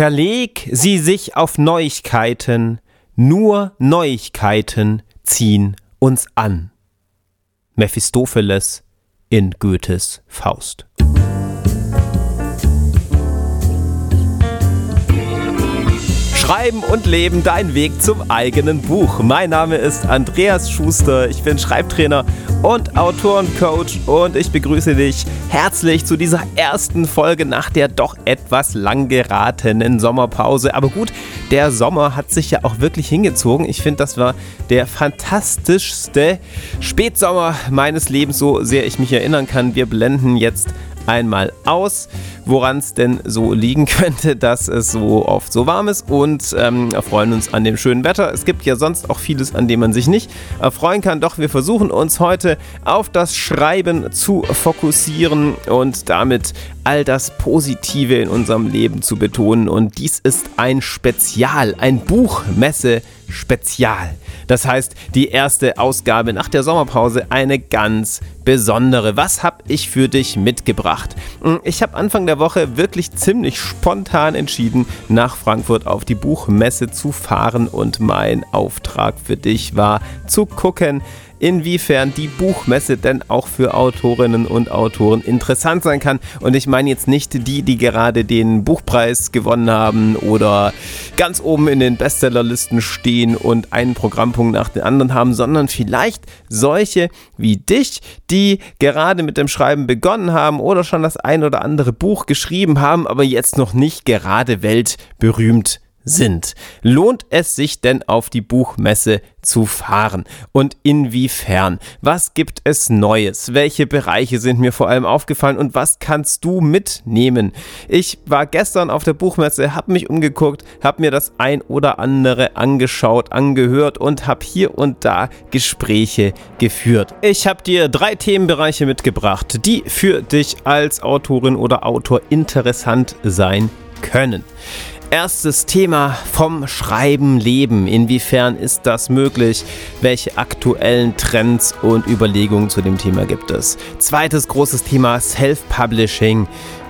Verleg sie sich auf Neuigkeiten, nur Neuigkeiten ziehen uns an. Mephistopheles in Goethes Faust. Schreiben und Leben, dein Weg zum eigenen Buch. Mein Name ist Andreas Schuster, ich bin Schreibtrainer und Autorencoach und ich begrüße dich herzlich zu dieser ersten Folge nach der doch etwas lang geratenen Sommerpause. Aber gut, der Sommer hat sich ja auch wirklich hingezogen. Ich finde, das war der fantastischste Spätsommer meines Lebens, so sehr ich mich erinnern kann. Wir blenden jetzt einmal aus, woran es denn so liegen könnte, dass es so oft so warm ist und ähm, erfreuen uns an dem schönen Wetter. Es gibt ja sonst auch vieles, an dem man sich nicht erfreuen kann, doch wir versuchen uns heute auf das Schreiben zu fokussieren und damit all das Positive in unserem Leben zu betonen. Und dies ist ein Spezial, ein Buchmesse Spezial. Das heißt, die erste Ausgabe nach der Sommerpause eine ganz besondere. Was habe ich für dich mitgebracht? Hm, ich habe Anfang der Woche wirklich ziemlich spontan entschieden, nach Frankfurt auf die Buchmesse zu fahren und mein Auftrag für dich war zu gucken, inwiefern die Buchmesse denn auch für Autorinnen und Autoren interessant sein kann. Und ich meine jetzt nicht die, die gerade den Buchpreis gewonnen haben oder ganz oben in den Bestsellerlisten stehen und einen Programmpunkt nach dem anderen haben, sondern vielleicht solche wie dich, die gerade mit dem Schreiben begonnen haben oder schon das ein oder andere Buch geschrieben haben, aber jetzt noch nicht gerade weltberühmt sind. Lohnt es sich denn auf die Buchmesse zu fahren? Und inwiefern? Was gibt es Neues? Welche Bereiche sind mir vor allem aufgefallen und was kannst du mitnehmen? Ich war gestern auf der Buchmesse, habe mich umgeguckt, habe mir das ein oder andere angeschaut, angehört und habe hier und da Gespräche geführt. Ich habe dir drei Themenbereiche mitgebracht, die für dich als Autorin oder Autor interessant sein können. Erstes Thema vom Schreiben leben. Inwiefern ist das möglich? Welche aktuellen Trends und Überlegungen zu dem Thema gibt es? Zweites großes Thema Self-Publishing.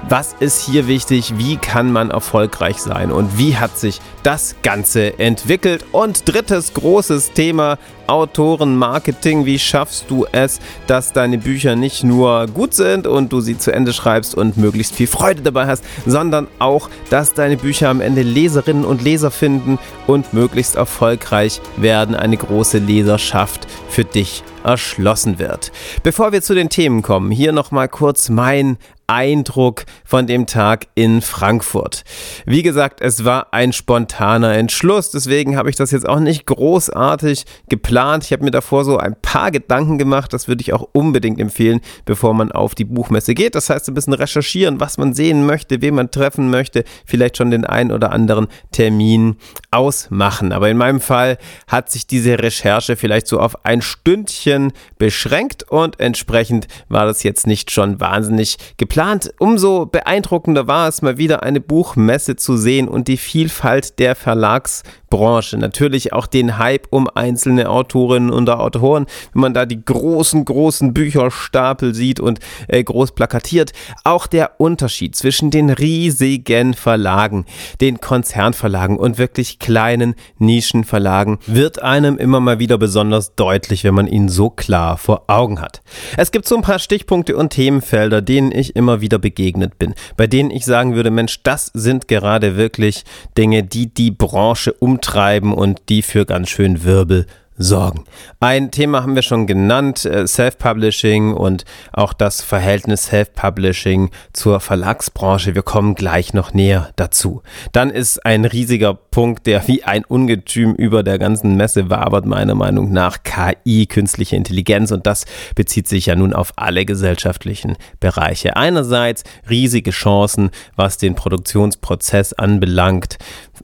Was ist hier wichtig? Wie kann man erfolgreich sein? Und wie hat sich das Ganze entwickelt? Und drittes großes Thema, Autorenmarketing. Wie schaffst du es, dass deine Bücher nicht nur gut sind und du sie zu Ende schreibst und möglichst viel Freude dabei hast, sondern auch, dass deine Bücher am Ende Leserinnen und Leser finden und möglichst erfolgreich werden, eine große Leserschaft für dich erschlossen wird. Bevor wir zu den Themen kommen, hier nochmal kurz mein Eindruck von dem Tag in Frankfurt. Wie gesagt, es war ein spontaner Entschluss, deswegen habe ich das jetzt auch nicht großartig geplant. Ich habe mir davor so ein paar Gedanken gemacht, das würde ich auch unbedingt empfehlen, bevor man auf die Buchmesse geht. Das heißt, ein bisschen recherchieren, was man sehen möchte, wen man treffen möchte, vielleicht schon den einen oder anderen Termin ausmachen. Aber in meinem Fall hat sich diese Recherche vielleicht so auf ein Stündchen beschränkt und entsprechend war das jetzt nicht schon wahnsinnig geplant geplant. Umso beeindruckender war es, mal wieder eine Buchmesse zu sehen und die Vielfalt der Verlagsbranche. Natürlich auch den Hype um einzelne Autorinnen und Autoren, wenn man da die großen, großen Bücherstapel sieht und äh, groß plakatiert. Auch der Unterschied zwischen den riesigen Verlagen, den Konzernverlagen und wirklich kleinen Nischenverlagen wird einem immer mal wieder besonders deutlich, wenn man ihn so klar vor Augen hat. Es gibt so ein paar Stichpunkte und Themenfelder, denen ich immer immer wieder begegnet bin, bei denen ich sagen würde, Mensch, das sind gerade wirklich Dinge, die die Branche umtreiben und die für ganz schön Wirbel sorgen. Ein Thema haben wir schon genannt, äh, Self-Publishing und auch das Verhältnis Self-Publishing zur Verlagsbranche. Wir kommen gleich noch näher dazu. Dann ist ein riesiger Punkt, der wie ein Ungetüm über der ganzen Messe wabert, meiner Meinung nach KI, künstliche Intelligenz. Und das bezieht sich ja nun auf alle gesellschaftlichen Bereiche. Einerseits riesige Chancen, was den Produktionsprozess anbelangt.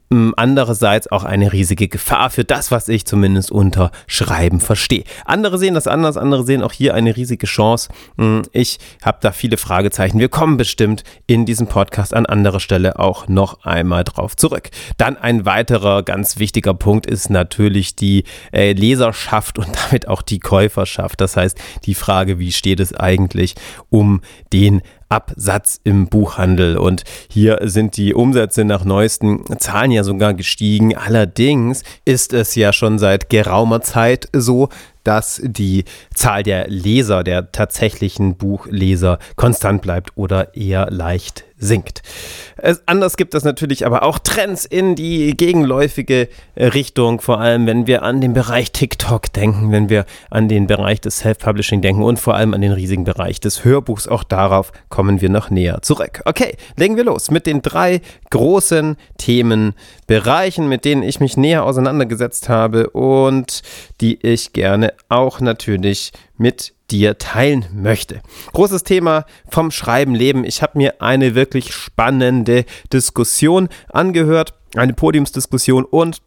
Andererseits auch eine riesige Gefahr für das, was ich zumindest unter Schreiben verstehe. Andere sehen das anders, andere sehen auch hier eine riesige Chance. Ich habe da viele Fragezeichen. Wir kommen bestimmt in diesem Podcast an anderer Stelle auch noch einmal drauf zurück. Dann ein weiterer ganz wichtiger Punkt ist natürlich die äh, Leserschaft und damit auch die Käuferschaft. Das heißt, die Frage, wie steht es eigentlich um den Absatz im Buchhandel. Und hier sind die Umsätze nach neuesten Zahlen ja sogar gestiegen. Allerdings ist es ja schon seit geraumer Zeit so, dass die Zahl der Leser, der tatsächlichen Buchleser konstant bleibt oder eher leicht sinkt. Es, anders gibt es natürlich aber auch Trends in die gegenläufige äh, Richtung, vor allem wenn wir an den Bereich TikTok denken, wenn wir an den Bereich des Self-Publishing denken und vor allem an den riesigen Bereich des Hörbuchs. Auch darauf kommen wir noch näher zurück. Okay, legen wir los mit den drei großen Themenbereichen, mit denen ich mich näher auseinandergesetzt habe und die ich gerne auch natürlich mit dir teilen möchte. Großes Thema vom Schreiben leben. Ich habe mir eine wirklich spannende Diskussion angehört, eine Podiumsdiskussion und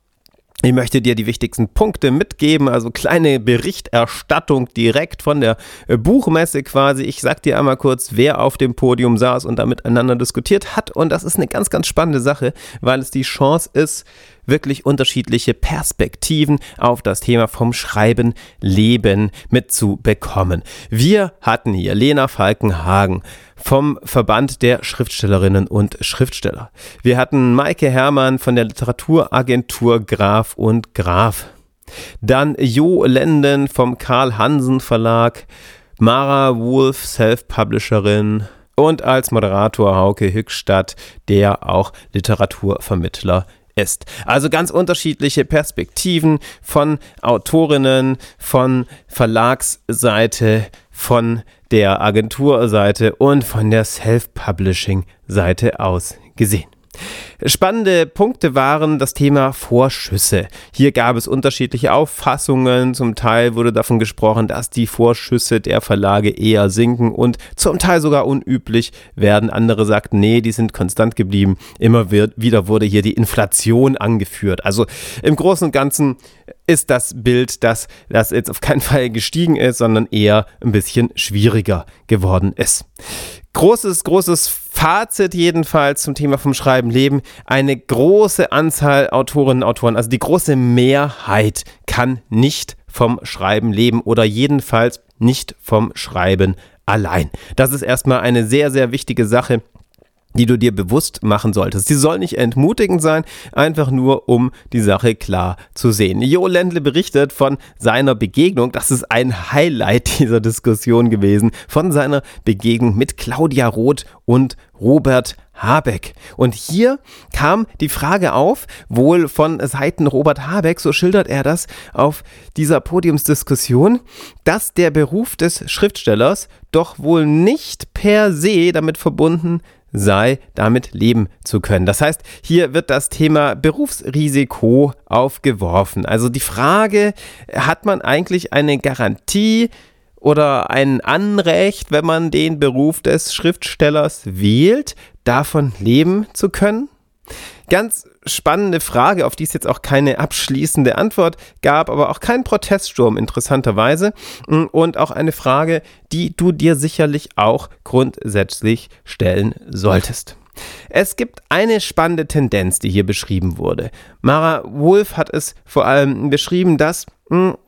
ich möchte dir die wichtigsten Punkte mitgeben, also kleine Berichterstattung direkt von der äh, Buchmesse quasi. Ich sag dir einmal kurz, wer auf dem Podium saß und da miteinander diskutiert hat. Und das ist eine ganz, ganz spannende Sache, weil es die Chance ist, wirklich unterschiedliche Perspektiven auf das Thema vom Schreiben, Leben mitzubekommen. Wir hatten hier Lena Falkenhagen vom Verband der Schriftstellerinnen und Schriftsteller. Wir hatten Maike Hermann von der Literaturagentur Graf und Graf. Dann Jo Lenden vom Karl Hansen Verlag, Mara Wolf, Self-Publisherin und als Moderator Hauke Hückstadt, der auch Literaturvermittler ist. Also ganz unterschiedliche Perspektiven von Autorinnen, von Verlagsseite, von der Agenturseite und von der Self-Publishing-Seite aus gesehen. Spannende Punkte waren das Thema Vorschüsse. Hier gab es unterschiedliche Auffassungen. Zum Teil wurde davon gesprochen, dass die Vorschüsse der Verlage eher sinken und zum Teil sogar unüblich werden. Andere sagten, nee, die sind konstant geblieben. Immer wieder wurde hier die Inflation angeführt. Also im Großen und Ganzen ist das Bild, dass das jetzt auf keinen Fall gestiegen ist, sondern eher ein bisschen schwieriger geworden ist. Großes, großes Fazit jedenfalls zum Thema vom Schreiben leben. Eine große Anzahl Autorinnen und Autoren, also die große Mehrheit kann nicht vom Schreiben leben oder jedenfalls nicht vom Schreiben allein. Das ist erstmal eine sehr, sehr wichtige Sache die du dir bewusst machen solltest. Sie soll nicht entmutigend sein, einfach nur um die Sache klar zu sehen. Jo Ländle berichtet von seiner Begegnung, das ist ein Highlight dieser Diskussion gewesen, von seiner Begegnung mit Claudia Roth und Robert Habeck. Und hier kam die Frage auf, wohl von Seiten Robert Habeck, so schildert er das auf dieser Podiumsdiskussion, dass der Beruf des Schriftstellers doch wohl nicht per se damit verbunden sei, damit leben zu können. Das heißt, hier wird das Thema Berufsrisiko aufgeworfen. Also die Frage, hat man eigentlich eine Garantie oder ein Anrecht, wenn man den Beruf des Schriftstellers wählt, davon leben zu können? Ganz spannende Frage, auf die es jetzt auch keine abschließende Antwort gab, aber auch kein Proteststurm interessanterweise. Mm, und auch eine Frage, die du dir sicherlich auch grundsätzlich stellen solltest. Es gibt eine spannende Tendenz, die hier beschrieben wurde. Mara Wolf hat es vor allem beschrieben, dass mh, mm,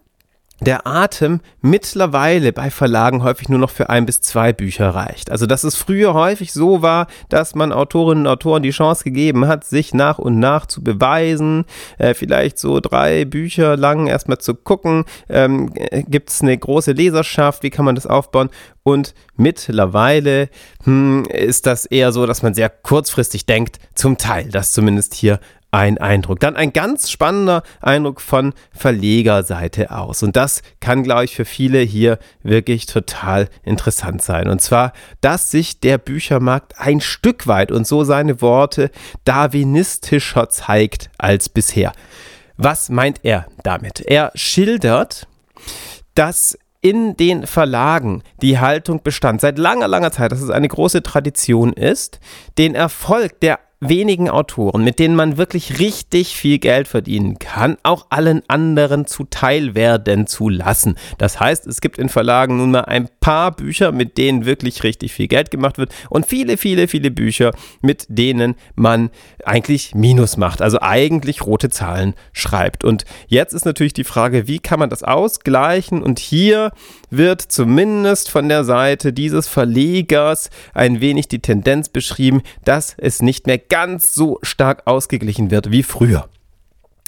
der Atem mittlerweile bei Verlagen häufig nur noch für ein bis zwei Bücher reicht. Also dass es früher häufig so war, dass man Autorinnen und Autoren die Chance gegeben hat, sich nach und nach zu beweisen, äh, vielleicht so drei Bücher lang erstmal zu gucken, ähm, gibt es eine große Leserschaft, wie kann man das aufbauen und mittlerweile hm, ist das eher so, dass man sehr kurzfristig denkt, zum Teil, das zumindest hier ein Eindruck. Dann ein ganz spannender Eindruck von Verlegerseite aus. Und das kann, glaube ich, für viele hier wirklich total interessant sein. Und zwar, dass sich der Büchermarkt ein Stück weit und so seine Worte darwinistischer zeigt als bisher. Was meint er damit? Er schildert, dass in den Verlagen die Haltung bestand, seit langer, langer Zeit, dass es eine große Tradition ist, den Erfolg der wenigen Autoren, mit denen man wirklich richtig viel Geld verdienen kann, auch allen anderen zuteil werden zu lassen. Das heißt, es gibt in Verlagen nun mal ein paar Bücher, mit denen wirklich richtig viel Geld gemacht wird und viele, viele, viele Bücher, mit denen man eigentlich Minus macht, also eigentlich rote Zahlen schreibt. Und jetzt ist natürlich die Frage, wie kann man das ausgleichen? Und hier wird zumindest von der Seite dieses Verlegers ein wenig die Tendenz beschrieben, dass es nicht mehr ganz so stark ausgeglichen wird wie früher.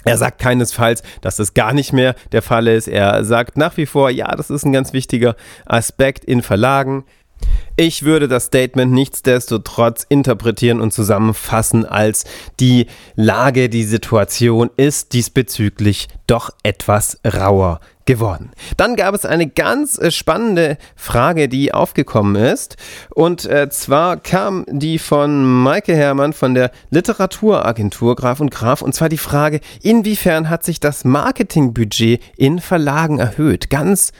Er sagt keinesfalls, dass das gar nicht mehr der Fall ist. Er sagt nach wie vor, ja, das ist ein ganz wichtiger Aspekt in Verlagen. Ich würde das Statement nichtsdestotrotz interpretieren und zusammenfassen als die Lage, die Situation ist diesbezüglich doch etwas rauer geworden. Dann gab es eine ganz äh, spannende Frage, die aufgekommen ist. Und äh, zwar kam die von Maike Herrmann von der Literaturagentur Graf und Graf. Und zwar die Frage, inwiefern hat sich das Marketingbudget in Verlagen erhöht? Ganz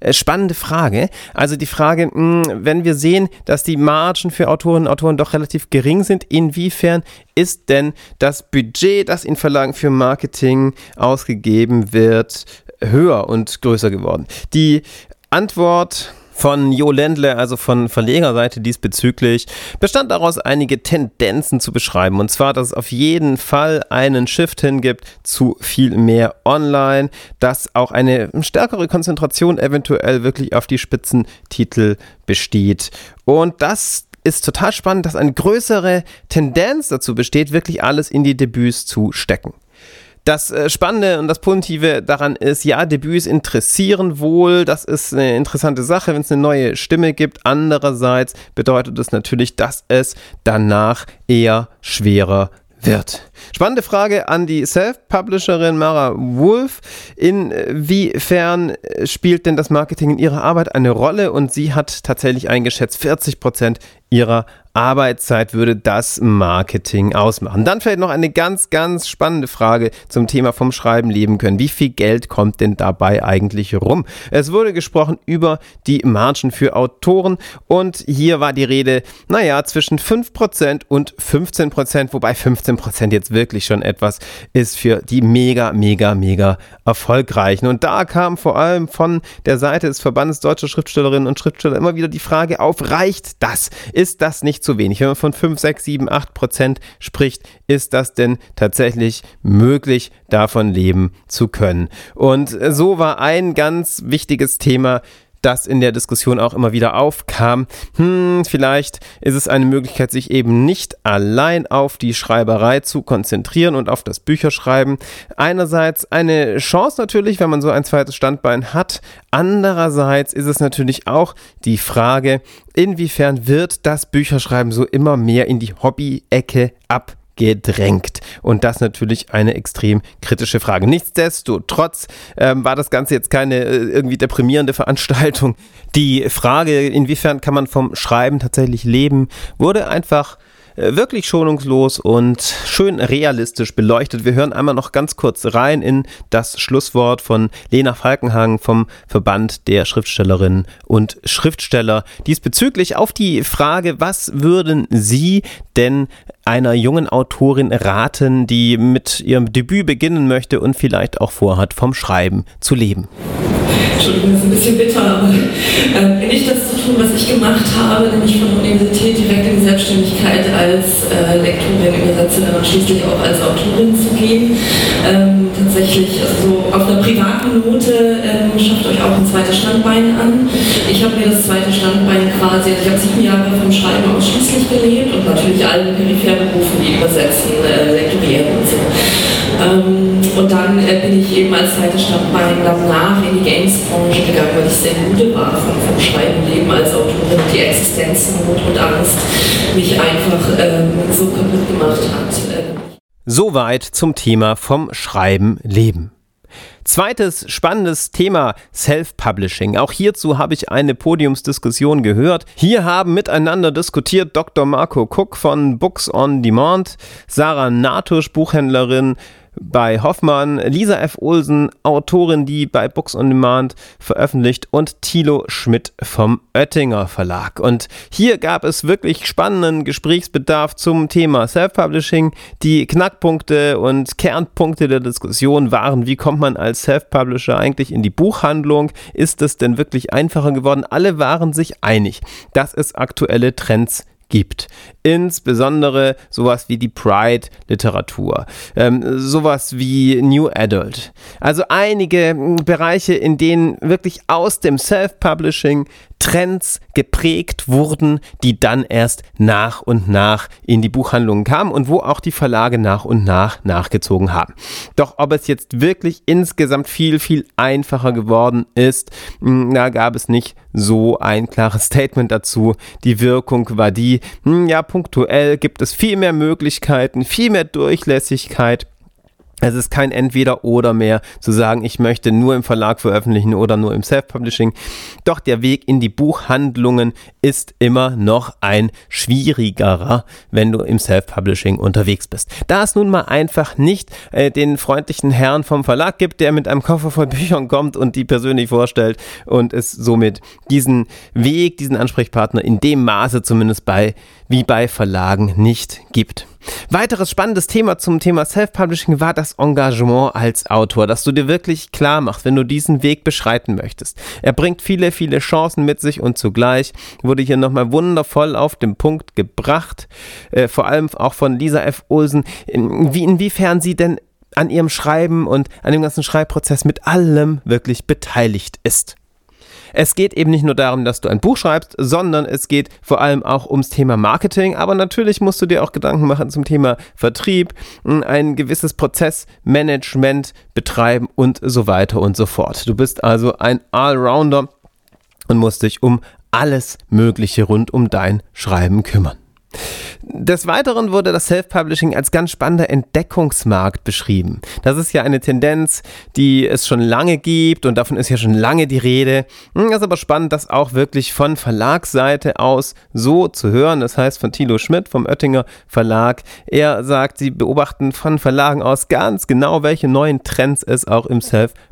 äh, spannende Frage. Also die Frage, hm, wenn wir sehen, dass die Margen für Autorinnen und Autoren doch relativ gering sind, inwiefern ist denn das Budget, das in Verlagen für Marketing ausgegeben wird, höher und größer geworden? Die Antwort von Jo Ländle, also von Verlegerseite diesbezüglich, bestand daraus einige Tendenzen zu beschreiben. Und zwar, dass es auf jeden Fall einen Shift hingibt zu viel mehr online, dass auch eine stärkere Konzentration eventuell wirklich auf die Spitzentitel besteht. Und das ist total spannend, dass eine größere Tendenz dazu besteht, wirklich alles in die Debüts zu stecken. Das äh, Spannende und das Positive daran ist, ja, Debüts interessieren wohl. Das ist eine interessante Sache, wenn es eine neue Stimme gibt. Andererseits bedeutet es natürlich, dass es danach eher schwerer wird. Spannende Frage an die Self-Publisherin Mara Wolf. Inwiefern spielt denn das Marketing in ihrer Arbeit eine Rolle? Und sie hat tatsächlich eingeschätzt, 40 Prozent ihrer Arbeitszeit würde das Marketing ausmachen. Dann vielleicht noch eine ganz, ganz spannende Frage zum Thema vom Schreiben leben können. Wie viel Geld kommt denn dabei eigentlich rum? Es wurde gesprochen über die Margen für Autoren und hier war die Rede, naja, zwischen 5% und 15%, wobei 15% jetzt wirklich schon etwas ist für die mega, mega, mega erfolgreichen. Und da kam vor allem von der Seite des Verbandes Deutscher Schriftstellerinnen und Schriftsteller immer wieder die Frage auf, reicht das? Ist das nicht zu wenig? Wenn man von 5, 6, 7, 8 Prozent spricht, ist das denn tatsächlich möglich, davon leben zu können? Und so war ein ganz wichtiges Thema das in der Diskussion auch immer wieder aufkam. Hm, vielleicht ist es eine Möglichkeit, sich eben nicht allein auf die Schreiberei zu konzentrieren und auf das Bücherschreiben. Einerseits eine Chance natürlich, wenn man so ein zweites Standbein hat. Andererseits ist es natürlich auch die Frage, inwiefern wird das Bücherschreiben so immer mehr in die Hobby-Ecke ab gedrängt. Und das natürlich eine extrem kritische Frage. Nichtsdestotrotz ähm, war das Ganze jetzt keine äh, irgendwie deprimierende Veranstaltung. Die Frage, inwiefern kann man vom Schreiben tatsächlich leben, wurde einfach wirklich schonungslos und schön realistisch beleuchtet. Wir hören einmal noch ganz kurz rein in das Schlusswort von Lena Falkenhagen vom Verband der Schriftstellerinnen und Schriftsteller diesbezüglich auf die Frage, was würden Sie denn einer jungen Autorin raten, die mit ihrem Debüt beginnen möchte und vielleicht auch vorhat, vom Schreiben zu leben? Entschuldigung, das ist ein bisschen bitter, aber äh, nicht das zu tun, was ich gemacht habe, nämlich von der Universität direkt in die Selbstständigkeit als äh, Lektorin, Übersetzerin und schließlich auch als Autorin zu gehen. Ähm, tatsächlich, also auf einer privaten Note ähm, schafft euch auch ein zweites Standbein an. Ich habe mir das zweite Standbein quasi, also ich habe sieben Jahre vom Schreiben ausschließlich gelebt und natürlich allen peripheren Berufen, die übersetzen, äh, lektorieren und so. Ähm, und dann äh, bin ich eben als zweites Standbein danach in die Games-Branche gegangen, weil ich sehr müde war vom, vom Schreiben, Leben als Autorin, die Existenznot und Angst mich einfach ähm, so kaputt gemacht hat. Ähm. Soweit zum Thema vom Schreiben leben. Zweites spannendes Thema Self-Publishing. Auch hierzu habe ich eine Podiumsdiskussion gehört. Hier haben miteinander diskutiert Dr. Marco Cook von Books on Demand, Sarah Natusch, Buchhändlerin bei Hoffmann, Lisa F. Olsen, Autorin, die bei Books on Demand veröffentlicht und Thilo Schmidt vom Oettinger Verlag. Und hier gab es wirklich spannenden Gesprächsbedarf zum Thema Self-Publishing. Die Knackpunkte und Kernpunkte der Diskussion waren, wie kommt man als Self-Publisher eigentlich in die Buchhandlung? Ist es denn wirklich einfacher geworden? Alle waren sich einig, dass es aktuelle Trends gibt. Insbesondere sowas wie die Pride-Literatur, ähm, sowas wie New Adult. Also einige Bereiche, in denen wirklich aus dem Self-Publishing Trends geprägt wurden, die dann erst nach und nach in die Buchhandlungen kamen und wo auch die Verlage nach und nach nachgezogen haben. Doch ob es jetzt wirklich insgesamt viel, viel einfacher geworden ist, da gab es nicht so ein klares Statement dazu. Die Wirkung war die, ja, punktuell gibt es viel mehr Möglichkeiten, viel mehr Durchlässigkeit es ist kein Entweder-Oder mehr zu sagen, ich möchte nur im Verlag veröffentlichen oder nur im Self-Publishing. Doch der Weg in die Buchhandlungen ist immer noch ein schwierigerer, wenn du im Self-Publishing unterwegs bist. Da es nun mal einfach nicht äh, den freundlichen Herrn vom Verlag gibt, der mit einem Koffer voll Büchern kommt und die persönlich vorstellt und es somit diesen Weg, diesen Ansprechpartner in dem Maße zumindest bei, wie bei Verlagen nicht gibt. Weiteres spannendes Thema zum Thema Self-Publishing war das Engagement als Autor, dass du dir wirklich klar machst, wenn du diesen Weg beschreiten möchtest. Er bringt viele, viele Chancen mit sich und zugleich wurde hier nochmal wundervoll auf den Punkt gebracht, äh, vor allem auch von Lisa F. Olsen, in, wie, inwiefern sie denn an ihrem Schreiben und an dem ganzen Schreibprozess mit allem wirklich beteiligt ist. Es geht eben nicht nur darum, dass du ein Buch schreibst, sondern es geht vor allem auch ums Thema Marketing. Aber natürlich musst du dir auch Gedanken machen zum Thema Vertrieb, ein gewisses Prozessmanagement betreiben und so weiter und so fort. Du bist also ein Allrounder und musst dich um alles Mögliche rund um dein Schreiben kümmern. Des Weiteren wurde das Self-Publishing als ganz spannender Entdeckungsmarkt beschrieben. Das ist ja eine Tendenz, die es schon lange gibt und davon ist ja schon lange die Rede. Es hm, ist aber spannend, das auch wirklich von Verlagsseite aus so zu hören. Das heißt von Thilo Schmidt vom Oettinger Verlag. Er sagt, sie beobachten von Verlagen aus ganz genau, welche neuen Trends es auch im Self-Publishing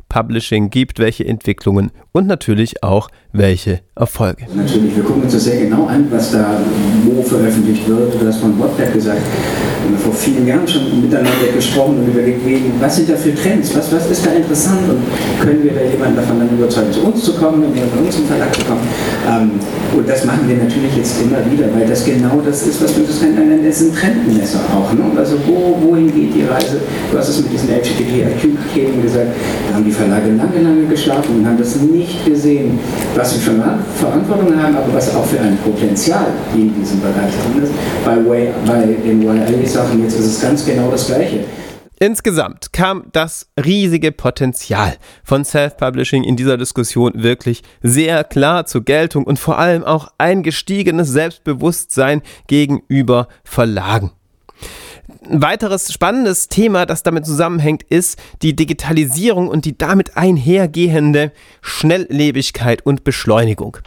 gibt, welche Entwicklungen und natürlich auch welche Erfolge. Natürlich, wir gucken uns das sehr genau an, was da wo veröffentlicht wird. Du hast von Wattpad gesagt, wir haben vor vielen Jahren schon miteinander gesprochen und überlegt, was sind da für Trends, was, was ist da interessant und können wir da jemanden davon dann überzeugen, zu uns zu kommen, und bei uns im Verlag zu kommen. Ähm, und das machen wir natürlich jetzt immer wieder, weil das genau das ist, was wir das nennen, das ein Trendmesser auch. Ne? Also wo, wohin geht die Reise? Du hast es mit diesen LGBTIQ-Paketen gesagt, da haben die Verlage lange, lange geschlafen und haben das nicht gesehen, was sie schon Verantwortung haben, aber was auch für ein Potenzial in diesem Bereich drin ist. Bei, Way, bei den YA-Sachen jetzt ist es ganz genau das Gleiche. Insgesamt kam das riesige Potenzial von Self-Publishing in dieser Diskussion wirklich sehr klar zur Geltung und vor allem auch ein gestiegenes Selbstbewusstsein gegenüber Verlagen. Ein weiteres spannendes Thema, das damit zusammenhängt, ist die Digitalisierung und die damit einhergehende Schnelllebigkeit und Beschleunigung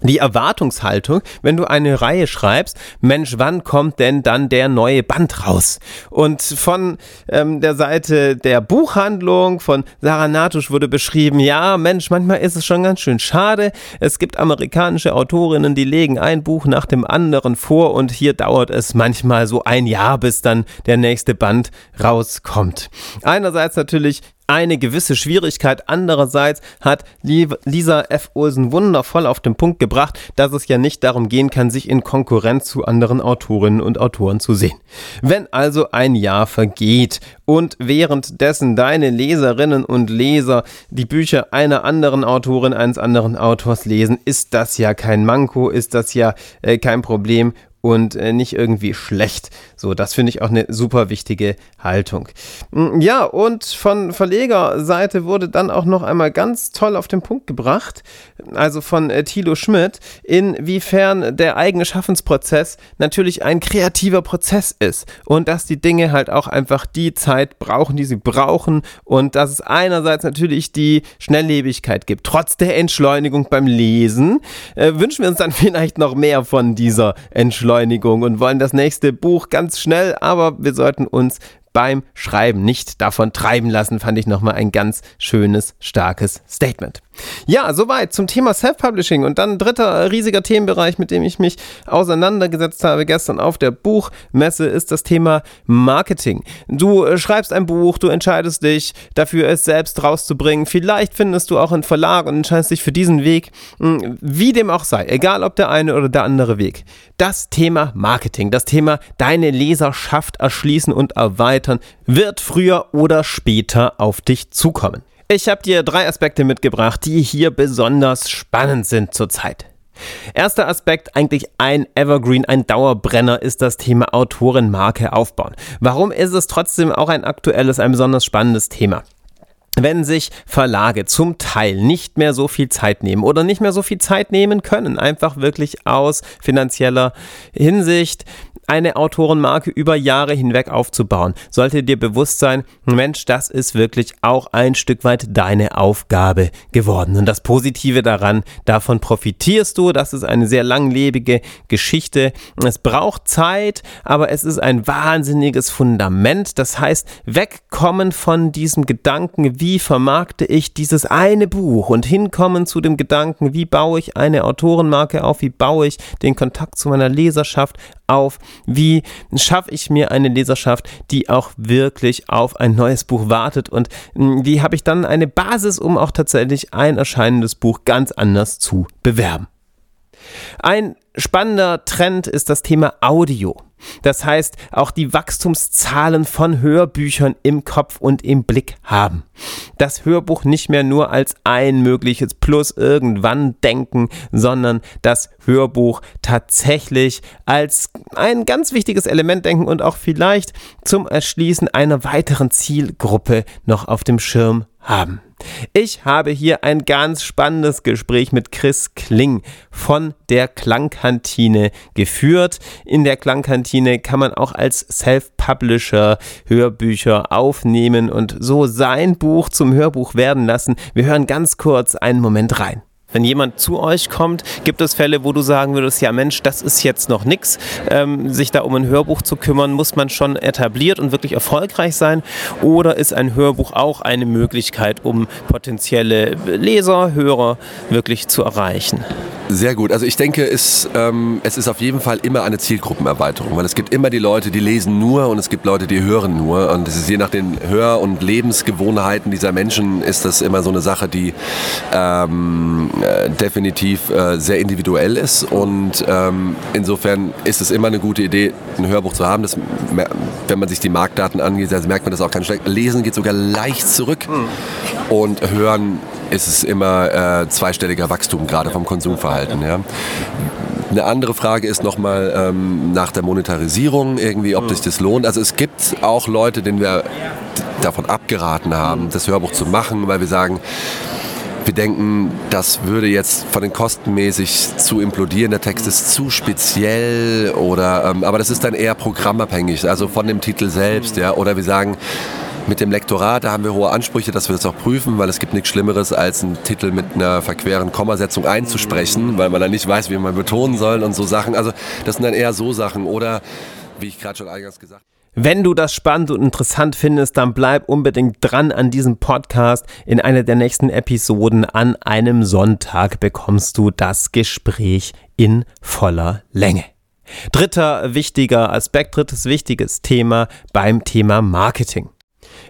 die Erwartungshaltung, wenn du eine Reihe schreibst, Mensch, wann kommt denn dann der neue Band raus? Und von ähm, der Seite der Buchhandlung von Sarah Natusch wurde beschrieben, ja, Mensch, manchmal ist es schon ganz schön schade. Es gibt amerikanische Autorinnen, die legen ein Buch nach dem anderen vor und hier dauert es manchmal so ein Jahr, bis dann der nächste Band rauskommt. Einerseits natürlich eine gewisse Schwierigkeit. Andererseits hat Lisa F. Olsen wundervoll auf den Punkt gebracht, dass es ja nicht darum gehen kann, sich in Konkurrenz zu anderen Autorinnen und Autoren zu sehen. Wenn also ein Jahr vergeht und währenddessen deine Leserinnen und Leser die Bücher einer anderen Autorin, eines anderen Autors lesen, ist das ja kein Manko, ist das ja äh, kein Problem und äh, nicht irgendwie schlecht. So, das finde ich auch eine super wichtige Haltung. Mm, ja, und von Verlegerseite wurde dann auch noch einmal ganz toll auf den Punkt gebracht, also von äh, Thilo Schmidt, inwiefern der eigene Schaffensprozess natürlich ein kreativer Prozess ist und dass die Dinge halt auch einfach die Zeit brauchen, die sie brauchen und dass es einerseits natürlich die Schnelllebigkeit gibt. Trotz der Entschleunigung beim Lesen äh, wünschen wir uns dann vielleicht noch mehr von dieser Entschleunigung und wollen das nächste Buch ganz schnell, aber wir sollten uns beim Schreiben nicht davon treiben lassen, fand ich nochmal ein ganz schönes, starkes Statement. Ja, soweit zum Thema Self-Publishing und dann dritter riesiger Themenbereich, mit dem ich mich auseinandergesetzt habe gestern auf der Buchmesse, ist das Thema Marketing. Du äh, schreibst ein Buch, du entscheidest dich dafür, es selbst rauszubringen. Vielleicht findest du auch einen Verlag und entscheidest dich für diesen Weg, hm, wie dem auch sei, egal ob der eine oder der andere Weg. Das Thema Marketing, das Thema deine Leserschaft erschließen und erweitern, wird früher oder später auf dich zukommen. Ich habe dir drei Aspekte mitgebracht, die hier besonders spannend sind zurzeit. Erster Aspekt, eigentlich ein Evergreen, ein Dauerbrenner, ist das Thema Autorenmarke aufbauen. Warum ist es trotzdem auch ein aktuelles, ein besonders spannendes Thema? wenn sich Verlage zum Teil nicht mehr so viel Zeit nehmen oder nicht mehr so viel Zeit nehmen können, einfach wirklich aus finanzieller Hinsicht, eine Autorenmarke über Jahre hinweg aufzubauen, sollte dir bewusst sein, Mensch, das ist wirklich auch ein Stück weit deine Aufgabe geworden. Und das Positive daran, davon profitierst du, das ist eine sehr langlebige Geschichte. Es braucht Zeit, aber es ist ein wahnsinniges Fundament. Das heißt, wegkommen von diesem Gedanken, wie vermarkte ich dieses eine Buch und hinkommen zu dem Gedanken, wie baue ich eine Autorenmarke auf, wie baue ich den Kontakt zu meiner Leserschaft auf, wie schaffe ich mir eine Leserschaft, die auch wirklich auf ein neues Buch wartet und hm, wie habe ich dann eine Basis, um auch tatsächlich ein erscheinendes Buch ganz anders zu bewerben. Ein spannender Trend ist das Thema Audio. Das heißt, auch die Wachstumszahlen von Hörbüchern im Kopf und im Blick haben. Das Hörbuch nicht mehr nur als ein mögliches Plus irgendwann denken, sondern das Hörbuch tatsächlich als ein ganz wichtiges Element denken und auch vielleicht zum Erschließen einer weiteren Zielgruppe noch auf dem Schirm haben. Ich habe hier ein ganz spannendes Gespräch mit Chris Kling von der Klangkantine geführt. In der Klangkantine kann man auch als Self-Publisher Hörbücher aufnehmen und so sein Buch zum Hörbuch werden lassen. Wir hören ganz kurz einen Moment rein. Wenn jemand zu euch kommt, gibt es Fälle, wo du sagen würdest, ja Mensch, das ist jetzt noch nichts. Ähm, sich da um ein Hörbuch zu kümmern, muss man schon etabliert und wirklich erfolgreich sein? Oder ist ein Hörbuch auch eine Möglichkeit, um potenzielle Leser, Hörer wirklich zu erreichen? Sehr gut. Also ich denke, es, ähm, es ist auf jeden Fall immer eine Zielgruppenerweiterung, weil es gibt immer die Leute, die lesen nur und es gibt Leute, die hören nur. Und es ist je nach den Hör- und Lebensgewohnheiten dieser Menschen ist das immer so eine Sache, die ähm, äh, definitiv äh, sehr individuell ist. Und ähm, insofern ist es immer eine gute Idee, ein Hörbuch zu haben. Das, wenn man sich die Marktdaten angeht, also merkt man das auch ganz schlecht. Lesen geht sogar leicht zurück mhm. und Hören ist es immer äh, zweistelliger Wachstum, gerade vom Konsumverhalten. Ja. Eine andere Frage ist nochmal ähm, nach der Monetarisierung, irgendwie, ob mhm. sich das lohnt. Also es gibt auch Leute, denen wir davon abgeraten haben, das Hörbuch zu machen, weil wir sagen, wir denken, das würde jetzt von den Kosten mäßig zu implodieren. Der Text ist zu speziell oder, ähm, aber das ist dann eher programmabhängig, also von dem Titel selbst, ja. Oder wir sagen, mit dem Lektorat, da haben wir hohe Ansprüche, dass wir das auch prüfen, weil es gibt nichts Schlimmeres, als einen Titel mit einer verqueren Kommasetzung einzusprechen, weil man dann nicht weiß, wie man betonen soll und so Sachen. Also das sind dann eher so Sachen. Oder, wie ich gerade schon eingangs gesagt habe, wenn du das spannend und interessant findest, dann bleib unbedingt dran an diesem Podcast. In einer der nächsten Episoden an einem Sonntag bekommst du das Gespräch in voller Länge. Dritter wichtiger Aspekt, drittes wichtiges Thema beim Thema Marketing.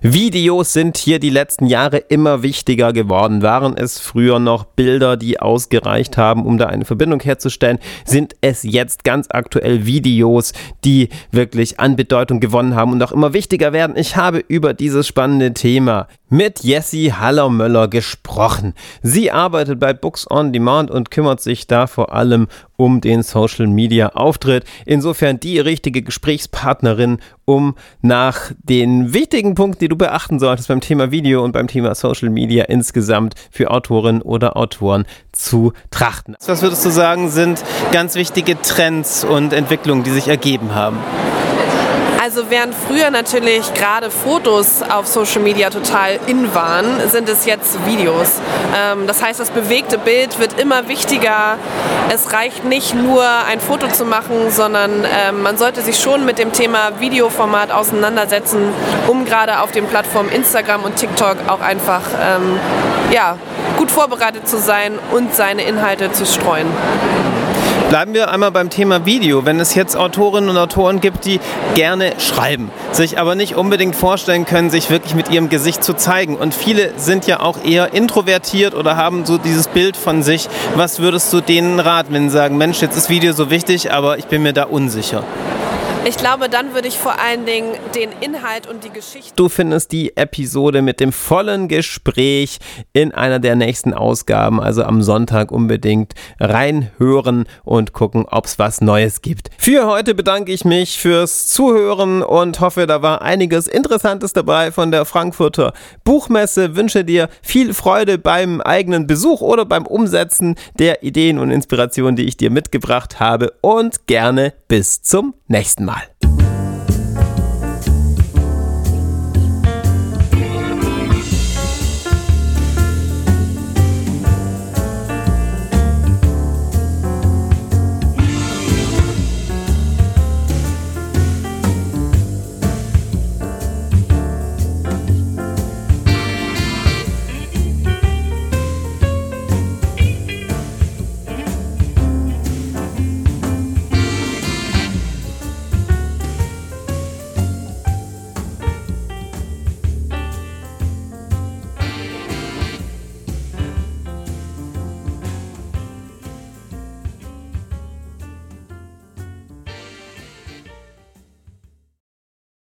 Videos sind hier die letzten Jahre immer wichtiger geworden. Waren es früher noch Bilder, die ausgereicht haben, um da eine Verbindung herzustellen, sind es jetzt ganz aktuell Videos, die wirklich an Bedeutung gewonnen haben und auch immer wichtiger werden. Ich habe über dieses spannende Thema mit Jessie Hallermöller gesprochen. Sie arbeitet bei Books on Demand und kümmert sich da vor allem um den Social Media Auftritt. Insofern die richtige Gesprächspartnerin, um nach den wichtigen Punkten, die du beachten solltest beim Thema Video und beim Thema Social Media insgesamt für Autorinnen oder Autoren zu trachten. Was würdest du sagen, sind ganz wichtige Trends und Entwicklungen, die sich ergeben haben? Also während früher natürlich gerade Fotos auf Social Media total in waren, sind es jetzt Videos. Ähm, das heißt, das bewegte Bild wird immer wichtiger. Es reicht nicht nur ein Foto zu machen, sondern ähm, man sollte sich schon mit dem Thema Videoformat auseinandersetzen, um gerade auf den Plattformen Instagram und TikTok auch einfach ähm, ja, gut vorbereitet zu sein und seine Inhalte zu streuen. Bleiben wir einmal beim Thema Video. Wenn es jetzt Autorinnen und Autoren gibt, die gerne schreiben, sich aber nicht unbedingt vorstellen können, sich wirklich mit ihrem Gesicht zu zeigen. Und viele sind ja auch eher introvertiert oder haben so dieses Bild von sich. Was würdest du denen raten, wenn sie sagen, Mensch, jetzt ist Video so wichtig, aber ich bin mir da unsicher? Ich glaube, dann würde ich vor allen Dingen den Inhalt und die Geschichte. Du findest die Episode mit dem vollen Gespräch in einer der nächsten Ausgaben, also am Sonntag unbedingt reinhören und gucken, ob es was Neues gibt. Für heute bedanke ich mich fürs Zuhören und hoffe, da war einiges Interessantes dabei von der Frankfurter Buchmesse. Wünsche dir viel Freude beim eigenen Besuch oder beim Umsetzen der Ideen und Inspirationen, die ich dir mitgebracht habe und gerne bis zum nächsten Mal.